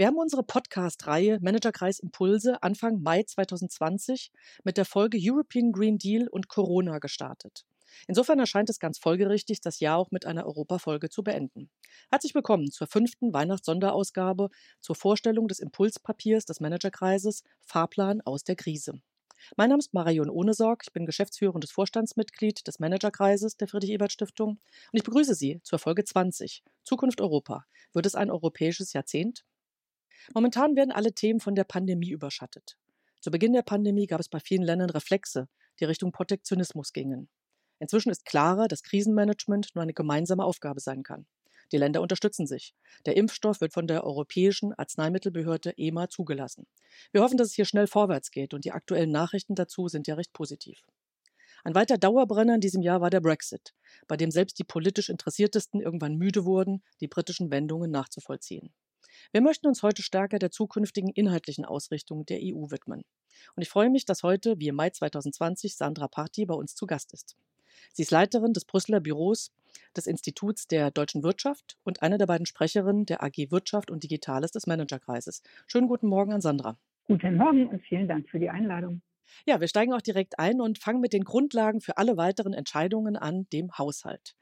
Wir haben unsere Podcast-Reihe Managerkreis Impulse Anfang Mai 2020 mit der Folge European Green Deal und Corona gestartet. Insofern erscheint es ganz folgerichtig, das Jahr auch mit einer Europafolge zu beenden. Herzlich willkommen zur fünften Weihnachtssonderausgabe zur Vorstellung des Impulspapiers des Managerkreises Fahrplan aus der Krise. Mein Name ist Marion Ohnesorg, ich bin geschäftsführendes Vorstandsmitglied des Managerkreises der Friedrich-Ebert-Stiftung und ich begrüße Sie zur Folge 20. Zukunft Europa. Wird es ein europäisches Jahrzehnt? Momentan werden alle Themen von der Pandemie überschattet. Zu Beginn der Pandemie gab es bei vielen Ländern Reflexe, die Richtung Protektionismus gingen. Inzwischen ist klarer, dass Krisenmanagement nur eine gemeinsame Aufgabe sein kann. Die Länder unterstützen sich. Der Impfstoff wird von der Europäischen Arzneimittelbehörde EMA zugelassen. Wir hoffen, dass es hier schnell vorwärts geht und die aktuellen Nachrichten dazu sind ja recht positiv. Ein weiter Dauerbrenner in diesem Jahr war der Brexit, bei dem selbst die politisch Interessiertesten irgendwann müde wurden, die britischen Wendungen nachzuvollziehen. Wir möchten uns heute stärker der zukünftigen inhaltlichen Ausrichtung der EU widmen. Und ich freue mich, dass heute, wie im Mai 2020, Sandra Party bei uns zu Gast ist. Sie ist Leiterin des Brüsseler Büros des Instituts der deutschen Wirtschaft und eine der beiden Sprecherinnen der AG Wirtschaft und Digitales des Managerkreises. Schönen guten Morgen an Sandra. Guten Morgen und vielen Dank für die Einladung. Ja, wir steigen auch direkt ein und fangen mit den Grundlagen für alle weiteren Entscheidungen an, dem Haushalt.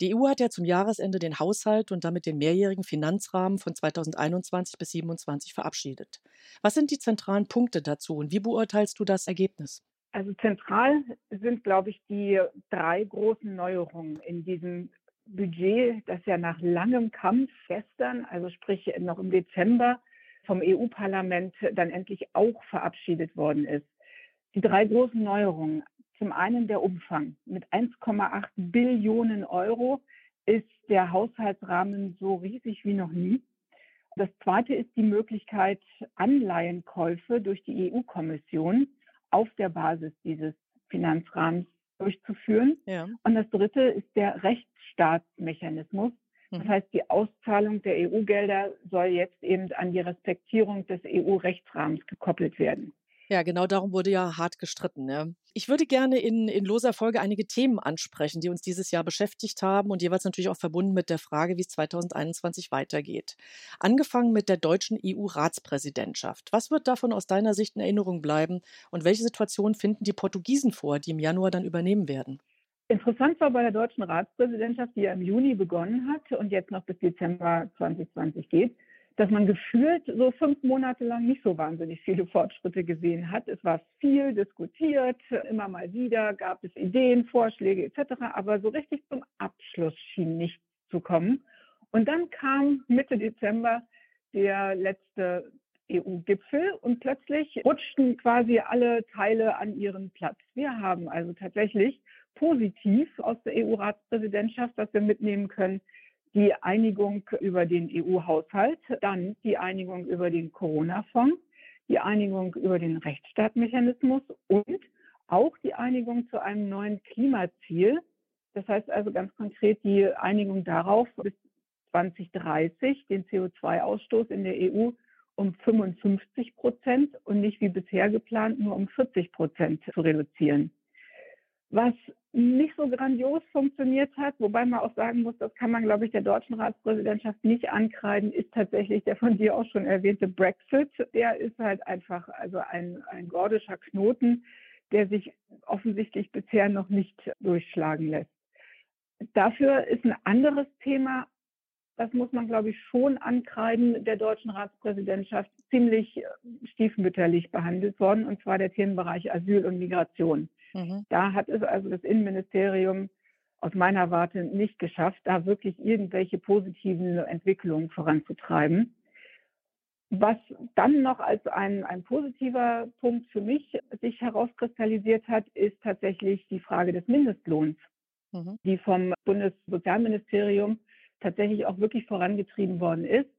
Die EU hat ja zum Jahresende den Haushalt und damit den mehrjährigen Finanzrahmen von 2021 bis 2027 verabschiedet. Was sind die zentralen Punkte dazu und wie beurteilst du das Ergebnis? Also zentral sind, glaube ich, die drei großen Neuerungen in diesem Budget, das ja nach langem Kampf gestern, also sprich noch im Dezember, vom EU-Parlament dann endlich auch verabschiedet worden ist. Die drei großen Neuerungen. Zum einen der Umfang. Mit 1,8 Billionen Euro ist der Haushaltsrahmen so riesig wie noch nie. Das zweite ist die Möglichkeit, Anleihenkäufe durch die EU-Kommission auf der Basis dieses Finanzrahmens durchzuführen. Ja. Und das dritte ist der Rechtsstaatsmechanismus. Das mhm. heißt, die Auszahlung der EU-Gelder soll jetzt eben an die Respektierung des EU-Rechtsrahmens gekoppelt werden. Ja, genau darum wurde ja hart gestritten. Ja. Ich würde gerne in, in loser Folge einige Themen ansprechen, die uns dieses Jahr beschäftigt haben und jeweils natürlich auch verbunden mit der Frage, wie es 2021 weitergeht. Angefangen mit der deutschen EU-Ratspräsidentschaft. Was wird davon aus deiner Sicht in Erinnerung bleiben und welche Situationen finden die Portugiesen vor, die im Januar dann übernehmen werden? Interessant war bei der deutschen Ratspräsidentschaft, die ja im Juni begonnen hat und jetzt noch bis Dezember 2020 geht, dass man gefühlt so fünf Monate lang nicht so wahnsinnig viele Fortschritte gesehen hat. Es war viel diskutiert, immer mal wieder gab es Ideen, Vorschläge etc., aber so richtig zum Abschluss schien nicht zu kommen. Und dann kam Mitte Dezember der letzte EU-Gipfel und plötzlich rutschten quasi alle Teile an ihren Platz. Wir haben also tatsächlich positiv aus der EU-Ratspräsidentschaft, was wir mitnehmen können, die Einigung über den EU-Haushalt, dann die Einigung über den Corona-Fonds, die Einigung über den Rechtsstaatmechanismus und auch die Einigung zu einem neuen Klimaziel. Das heißt also ganz konkret die Einigung darauf, bis 2030 den CO2-Ausstoß in der EU um 55 Prozent und nicht wie bisher geplant nur um 40 Prozent zu reduzieren. Was nicht so grandios funktioniert hat, wobei man auch sagen muss, das kann man, glaube ich, der deutschen Ratspräsidentschaft nicht ankreiden, ist tatsächlich der von dir auch schon erwähnte Brexit. Der ist halt einfach also ein, ein gordischer Knoten, der sich offensichtlich bisher noch nicht durchschlagen lässt. Dafür ist ein anderes Thema, das muss man, glaube ich, schon ankreiden, der deutschen Ratspräsidentschaft ziemlich stiefmütterlich behandelt worden, und zwar der Themenbereich Asyl und Migration. Mhm. Da hat es also das Innenministerium aus meiner Warte nicht geschafft, da wirklich irgendwelche positiven Entwicklungen voranzutreiben. Was dann noch als ein, ein positiver Punkt für mich sich herauskristallisiert hat, ist tatsächlich die Frage des Mindestlohns, mhm. die vom Bundessozialministerium tatsächlich auch wirklich vorangetrieben worden ist.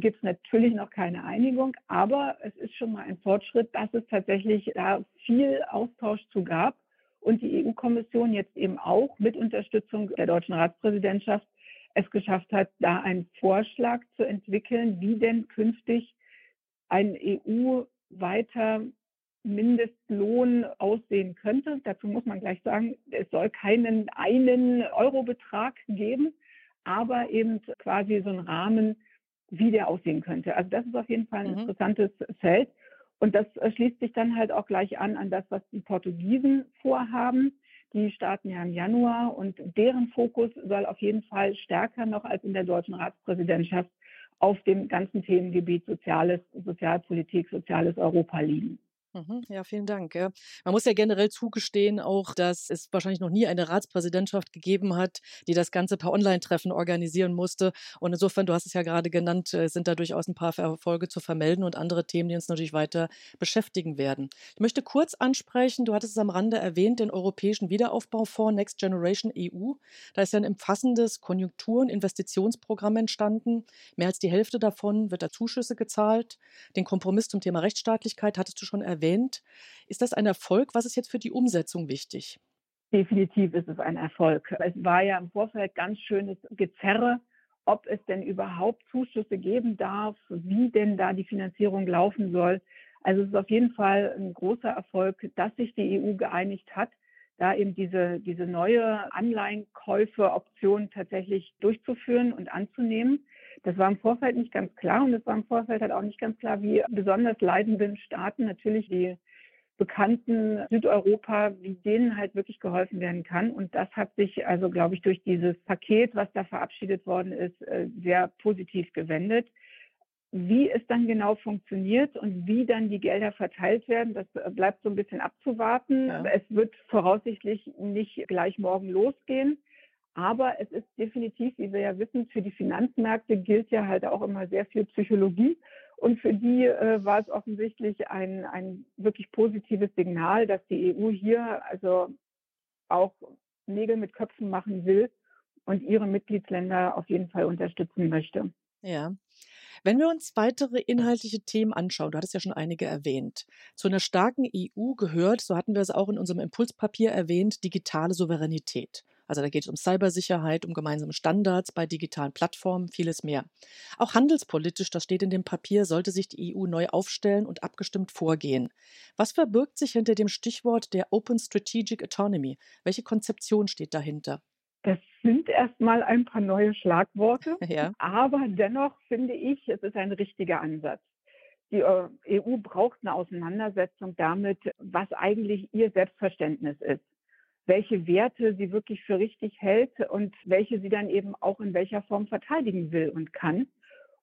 Gibt es natürlich noch keine Einigung, aber es ist schon mal ein Fortschritt, dass es tatsächlich da viel Austausch zu gab und die EU-Kommission jetzt eben auch mit Unterstützung der deutschen Ratspräsidentschaft es geschafft hat, da einen Vorschlag zu entwickeln, wie denn künftig ein EU-weiter Mindestlohn aussehen könnte. Dazu muss man gleich sagen, es soll keinen einen Eurobetrag geben, aber eben quasi so einen Rahmen, wie der aussehen könnte. Also das ist auf jeden Fall ein mhm. interessantes Feld. Und das äh, schließt sich dann halt auch gleich an an das, was die Portugiesen vorhaben. Die starten ja im Januar und deren Fokus soll auf jeden Fall stärker noch als in der deutschen Ratspräsidentschaft auf dem ganzen Themengebiet Soziales, Sozialpolitik, soziales Europa liegen. Mhm. Ja, vielen Dank. Man muss ja generell zugestehen auch, dass es wahrscheinlich noch nie eine Ratspräsidentschaft gegeben hat, die das Ganze per Online-Treffen organisieren musste. Und insofern, du hast es ja gerade genannt, äh, sind da durchaus ein paar Erfolge zu vermelden und andere Themen, die uns natürlich weiter beschäftigen werden. Ich möchte kurz ansprechen, du hattest es am Rande erwähnt, den Europäischen Wiederaufbaufonds Next Generation EU. Da ist ja ein umfassendes Konjunktur- und Investitionsprogramm entstanden. Mehr als die Hälfte davon wird da Zuschüsse gezahlt. Den Kompromiss zum Thema Rechtsstaatlichkeit hattest du schon erwähnt erwähnt. Ist das ein Erfolg? Was ist jetzt für die Umsetzung wichtig? Definitiv ist es ein Erfolg. Es war ja im Vorfeld ganz schönes Gezerre, ob es denn überhaupt Zuschüsse geben darf, wie denn da die Finanzierung laufen soll. Also es ist auf jeden Fall ein großer Erfolg, dass sich die EU geeinigt hat, da eben diese, diese neue Anleihenkäufe-Option tatsächlich durchzuführen und anzunehmen. Das war im Vorfeld nicht ganz klar und es war im Vorfeld halt auch nicht ganz klar, wie besonders leidenden Staaten natürlich die bekannten Südeuropa, wie denen halt wirklich geholfen werden kann. Und das hat sich also, glaube ich, durch dieses Paket, was da verabschiedet worden ist, äh, sehr positiv gewendet. Wie es dann genau funktioniert und wie dann die Gelder verteilt werden, das bleibt so ein bisschen abzuwarten. Ja. Es wird voraussichtlich nicht gleich morgen losgehen. Aber es ist definitiv, wie wir ja wissen, für die Finanzmärkte gilt ja halt auch immer sehr viel Psychologie. Und für die äh, war es offensichtlich ein, ein wirklich positives Signal, dass die EU hier also auch Nägel mit Köpfen machen will und ihre Mitgliedsländer auf jeden Fall unterstützen möchte. Ja. Wenn wir uns weitere inhaltliche Themen anschauen, du hattest ja schon einige erwähnt. Zu einer starken EU gehört, so hatten wir es auch in unserem Impulspapier erwähnt, digitale Souveränität. Also da geht es um Cybersicherheit, um gemeinsame Standards bei digitalen Plattformen, vieles mehr. Auch handelspolitisch, das steht in dem Papier, sollte sich die EU neu aufstellen und abgestimmt vorgehen. Was verbirgt sich hinter dem Stichwort der Open Strategic Autonomy? Welche Konzeption steht dahinter? Das sind erstmal ein paar neue Schlagworte, ja. aber dennoch finde ich, es ist ein richtiger Ansatz. Die EU äh, e braucht eine Auseinandersetzung damit, was eigentlich ihr Selbstverständnis ist welche Werte sie wirklich für richtig hält und welche sie dann eben auch in welcher Form verteidigen will und kann.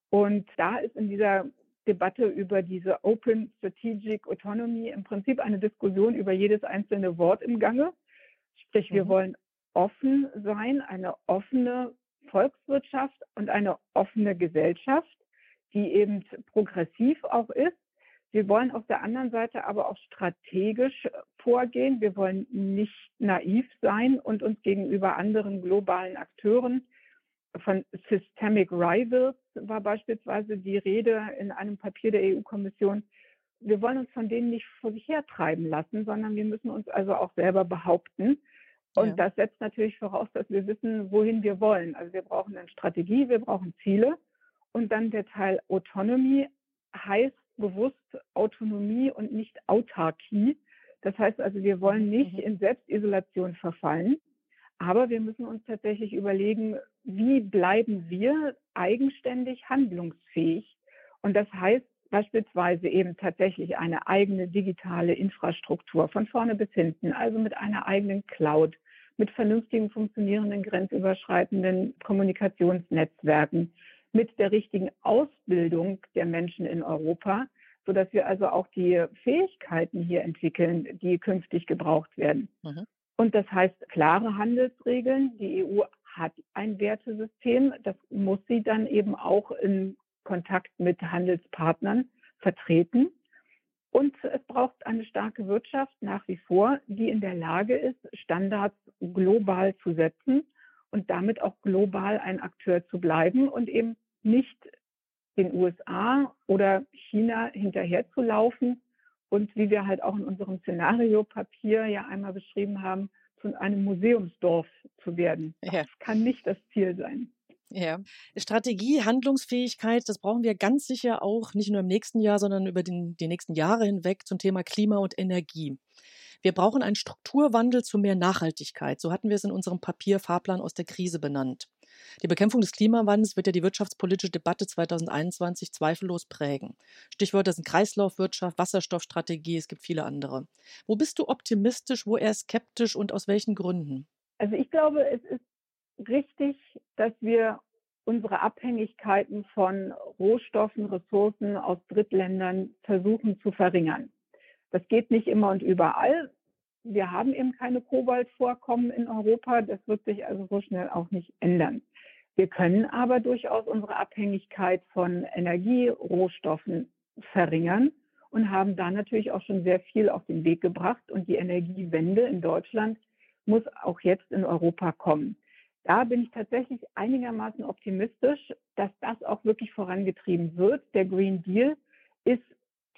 Und da ist in dieser Debatte über diese Open Strategic Autonomy im Prinzip eine Diskussion über jedes einzelne Wort im Gange. Sprich, wir mhm. wollen offen sein, eine offene Volkswirtschaft und eine offene Gesellschaft, die eben progressiv auch ist wir wollen auf der anderen Seite aber auch strategisch vorgehen. Wir wollen nicht naiv sein und uns gegenüber anderen globalen Akteuren von Systemic Rivals war beispielsweise die Rede in einem Papier der EU-Kommission. Wir wollen uns von denen nicht vor sich hertreiben lassen, sondern wir müssen uns also auch selber behaupten. Und ja. das setzt natürlich voraus, dass wir wissen, wohin wir wollen. Also wir brauchen eine Strategie, wir brauchen Ziele. Und dann der Teil Autonomy heißt bewusst Autonomie und nicht Autarkie. Das heißt also, wir wollen mhm, nicht mhm. in Selbstisolation verfallen, aber wir müssen uns tatsächlich überlegen, wie bleiben wir eigenständig handlungsfähig? Und das heißt beispielsweise eben tatsächlich eine eigene digitale Infrastruktur von vorne bis hinten, also mit einer eigenen Cloud, mit vernünftigen funktionierenden grenzüberschreitenden Kommunikationsnetzwerken, mit der richtigen Ausbildung der Menschen in Europa, sodass wir also auch die Fähigkeiten hier entwickeln, die künftig gebraucht werden. Mhm. Und das heißt klare Handelsregeln. Die EU hat ein Wertesystem. Das muss sie dann eben auch in Kontakt mit Handelspartnern vertreten. Und es braucht eine starke Wirtschaft nach wie vor, die in der Lage ist, Standards global zu setzen und damit auch global ein Akteur zu bleiben und eben nicht den USA oder China hinterherzulaufen und wie wir halt auch in unserem Szenariopapier ja einmal beschrieben haben, zu einem Museumsdorf zu werden. Ja. Das kann nicht das Ziel sein. Ja, Strategie, Handlungsfähigkeit, das brauchen wir ganz sicher auch nicht nur im nächsten Jahr, sondern über den, die nächsten Jahre hinweg zum Thema Klima und Energie. Wir brauchen einen Strukturwandel zu mehr Nachhaltigkeit. So hatten wir es in unserem Papier Fahrplan aus der Krise benannt. Die Bekämpfung des Klimawandels wird ja die wirtschaftspolitische Debatte 2021 zweifellos prägen. Stichwörter sind Kreislaufwirtschaft, Wasserstoffstrategie, es gibt viele andere. Wo bist du optimistisch, wo eher skeptisch und aus welchen Gründen? Also ich glaube, es ist richtig, dass wir unsere Abhängigkeiten von Rohstoffen, Ressourcen aus Drittländern versuchen zu verringern. Das geht nicht immer und überall. Wir haben eben keine Kobaltvorkommen in Europa. Das wird sich also so schnell auch nicht ändern. Wir können aber durchaus unsere Abhängigkeit von Energierohstoffen verringern und haben da natürlich auch schon sehr viel auf den Weg gebracht. Und die Energiewende in Deutschland muss auch jetzt in Europa kommen. Da bin ich tatsächlich einigermaßen optimistisch, dass das auch wirklich vorangetrieben wird. Der Green Deal ist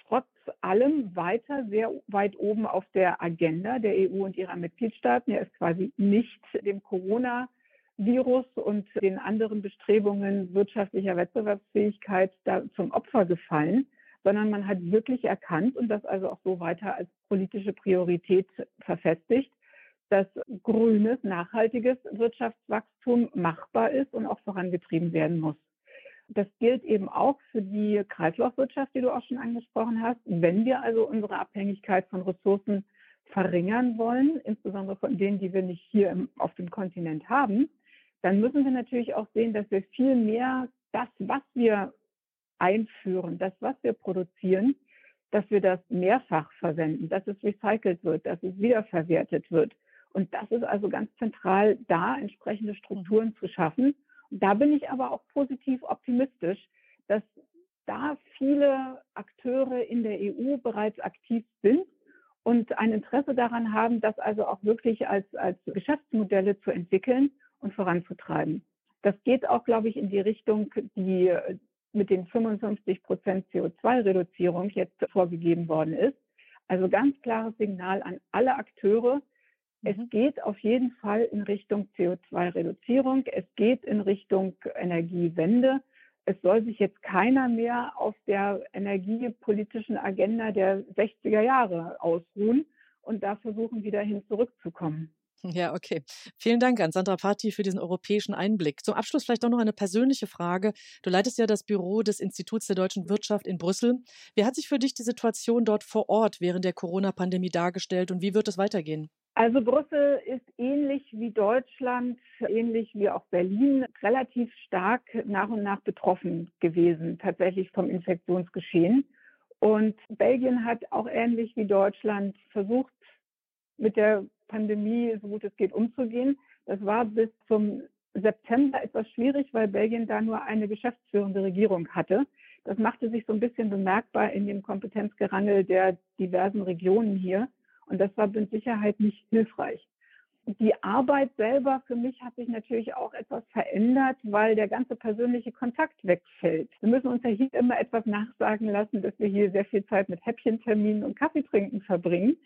trotz allem weiter sehr weit oben auf der Agenda der EU und ihrer Mitgliedstaaten. Er ist quasi nicht dem Corona-Virus und den anderen Bestrebungen wirtschaftlicher Wettbewerbsfähigkeit da zum Opfer gefallen, sondern man hat wirklich erkannt und das also auch so weiter als politische Priorität verfestigt, dass grünes, nachhaltiges Wirtschaftswachstum machbar ist und auch vorangetrieben werden muss. Das gilt eben auch für die Kreislaufwirtschaft, die du auch schon angesprochen hast. Wenn wir also unsere Abhängigkeit von Ressourcen verringern wollen, insbesondere von denen, die wir nicht hier im, auf dem Kontinent haben, dann müssen wir natürlich auch sehen, dass wir viel mehr das, was wir einführen, das, was wir produzieren, dass wir das mehrfach verwenden, dass es recycelt wird, dass es wiederverwertet wird. Und das ist also ganz zentral, da entsprechende Strukturen zu schaffen da bin ich aber auch positiv optimistisch, dass da viele Akteure in der EU bereits aktiv sind und ein Interesse daran haben, das also auch wirklich als, als Geschäftsmodelle zu entwickeln und voranzutreiben. Das geht auch, glaube ich, in die Richtung, die mit den 55 Prozent CO2-Reduzierung jetzt vorgegeben worden ist. Also ganz klares Signal an alle Akteure, es mhm. geht auf jeden Fall in Richtung CO2-Reduzierung. Es geht in Richtung Energiewende. Es soll sich jetzt keiner mehr auf der energiepolitischen Agenda der 60er Jahre ausruhen und da versuchen, wieder hin zurückzukommen. Ja, okay. Vielen Dank an Sandra Patti für diesen europäischen Einblick. Zum Abschluss vielleicht auch noch eine persönliche Frage. Du leitest ja das Büro des Instituts der deutschen Wirtschaft in Brüssel. Wie hat sich für dich die Situation dort vor Ort während der Corona-Pandemie dargestellt und wie wird es weitergehen? Also Brüssel ist ähnlich wie Deutschland, ähnlich wie auch Berlin, relativ stark nach und nach betroffen gewesen, tatsächlich vom Infektionsgeschehen. Und Belgien hat auch ähnlich wie Deutschland versucht, mit der Pandemie so gut es geht umzugehen. Das war bis zum September etwas schwierig, weil Belgien da nur eine geschäftsführende Regierung hatte. Das machte sich so ein bisschen bemerkbar in dem Kompetenzgerangel der diversen Regionen hier. Und das war mit Sicherheit nicht hilfreich. Die Arbeit selber für mich hat sich natürlich auch etwas verändert, weil der ganze persönliche Kontakt wegfällt. Wir müssen uns ja hier immer etwas nachsagen lassen, dass wir hier sehr viel Zeit mit Häppchenterminen und Kaffeetrinken verbringen.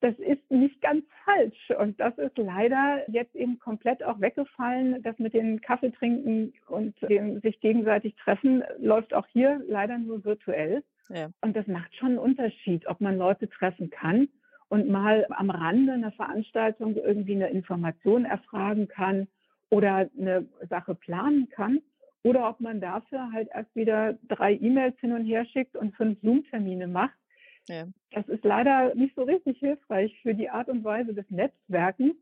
Das ist nicht ganz falsch. Und das ist leider jetzt eben komplett auch weggefallen. Das mit den Kaffeetrinken und dem sich gegenseitig treffen läuft auch hier leider nur virtuell. Ja. Und das macht schon einen Unterschied, ob man Leute treffen kann und mal am Rande einer Veranstaltung irgendwie eine Information erfragen kann oder eine Sache planen kann oder ob man dafür halt erst wieder drei E-Mails hin und her schickt und fünf Zoom-Termine macht. Ja. Das ist leider nicht so richtig hilfreich für die Art und Weise des Netzwerkens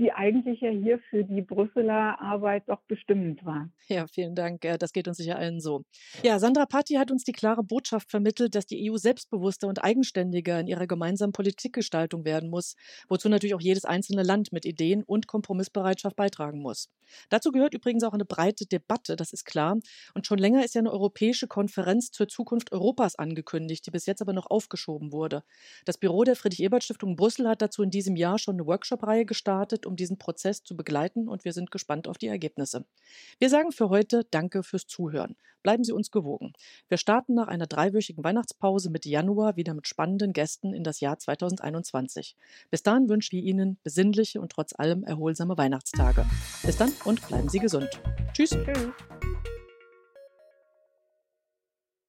die eigentlich ja hier für die Brüsseler Arbeit doch bestimmend war. Ja, vielen Dank. Das geht uns sicher allen so. Ja, Sandra Patti hat uns die klare Botschaft vermittelt, dass die EU selbstbewusster und eigenständiger in ihrer gemeinsamen Politikgestaltung werden muss, wozu natürlich auch jedes einzelne Land mit Ideen und Kompromissbereitschaft beitragen muss. Dazu gehört übrigens auch eine breite Debatte, das ist klar. Und schon länger ist ja eine europäische Konferenz zur Zukunft Europas angekündigt, die bis jetzt aber noch aufgeschoben wurde. Das Büro der Friedrich-Ebert-Stiftung Brüssel hat dazu in diesem Jahr schon eine Workshop-Reihe gestartet, um diesen Prozess zu begleiten und wir sind gespannt auf die Ergebnisse. Wir sagen für heute Danke fürs Zuhören. Bleiben Sie uns gewogen. Wir starten nach einer dreiwöchigen Weihnachtspause Mitte Januar wieder mit spannenden Gästen in das Jahr 2021. Bis dahin wünschen wir Ihnen besinnliche und trotz allem erholsame Weihnachtstage. Bis dann und bleiben Sie gesund. Tschüss. Tschüss.